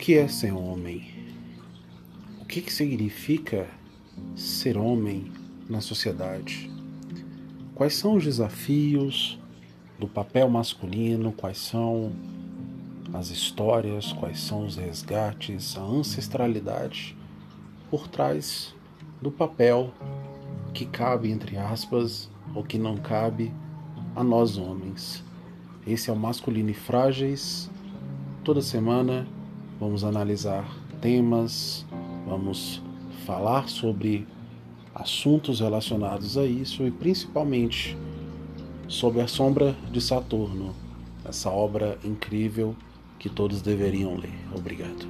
que é ser homem? O que, que significa ser homem na sociedade? Quais são os desafios do papel masculino? Quais são as histórias? Quais são os resgates, a ancestralidade por trás do papel que cabe, entre aspas, ou que não cabe a nós homens? Esse é o Masculino e Frágeis. Toda semana vamos analisar temas, vamos falar sobre assuntos relacionados a isso e principalmente sobre a sombra de Saturno, essa obra incrível que todos deveriam ler. Obrigado.